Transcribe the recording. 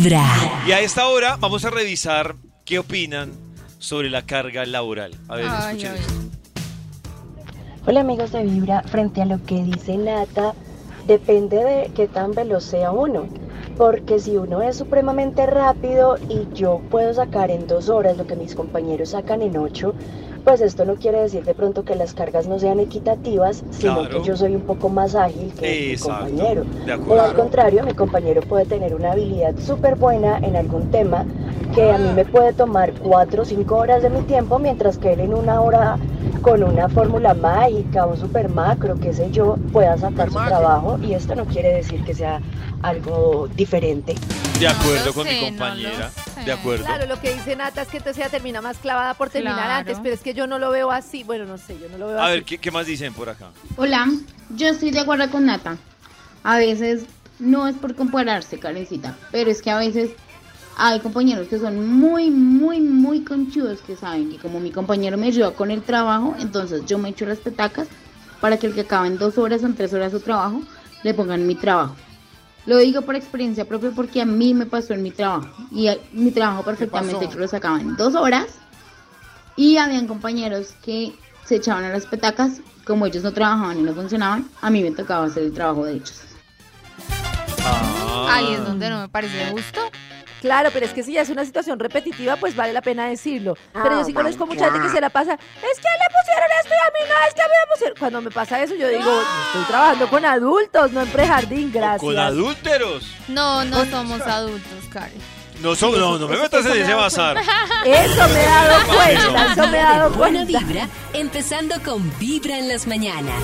Vibra. Y a esta hora vamos a revisar qué opinan sobre la carga laboral. A ver, Ay, escuchen ay. esto. Hola amigos de Vibra, frente a lo que dice Nata, depende de qué tan veloz sea uno. Porque si uno es supremamente rápido y yo puedo sacar en dos horas lo que mis compañeros sacan en ocho, pues esto no quiere decir de pronto que las cargas no sean equitativas, sino Claro. que yo soy un poco más ágil que mi compañero. O al contrario, mi compañero puede tener una habilidad súper buena en algún tema que a mí me puede tomar cuatro o cinco horas de mi tiempo, mientras que él en una hora con una fórmula mágica, un super macro, qué sé yo, pueda sacar su trabajo y esto no quiere decir que sea algo diferente. De acuerdo con mi sé, compañera. De acuerdo. Claro, lo que dice Nata es que entonces ella termina más clavada por terminar Claro. antes, pero es que yo no lo veo así. Bueno, no sé, yo no lo veo A así. ver, ¿qué, qué más dicen por acá? Hola, yo estoy de acuerdo con Nata. A veces no es por compararse, Karencita, pero es que a veces hay compañeros que son muy, muy, muy conchudos que saben que como mi compañero me ayuda con el trabajo, entonces yo me echo las petacas para que el que acaba en dos horas o en tres horas su trabajo, le pongan mi trabajo. Lo digo por experiencia propia porque a mí me pasó en mi trabajo. Y a- mi trabajo perfectamente yo lo sacaba en dos horas. Y habían compañeros que se echaban a las petacas, como ellos no trabajaban y no funcionaban, a mí me tocaba hacer el trabajo de ellos. Ah. Ahí es donde no me parece justo. Claro, pero es que si ya es una situación repetitiva, pues vale la pena decirlo. pero yo ah, sí conozco mucha gente que se la pasa, es que le pusieron esto y a mí no, es que a mí me pusieron... Cuando me pasa eso, yo digo, estoy trabajando con adultos, no en prejardín, gracias. ¿Con adúlteros? No, no somos adultos, Karen. No, son, no, me metas en ese bazar. Eso me he dado cuenta, eso me he dado cuenta. Buena vibra, empezando con Vibra en las mañanas.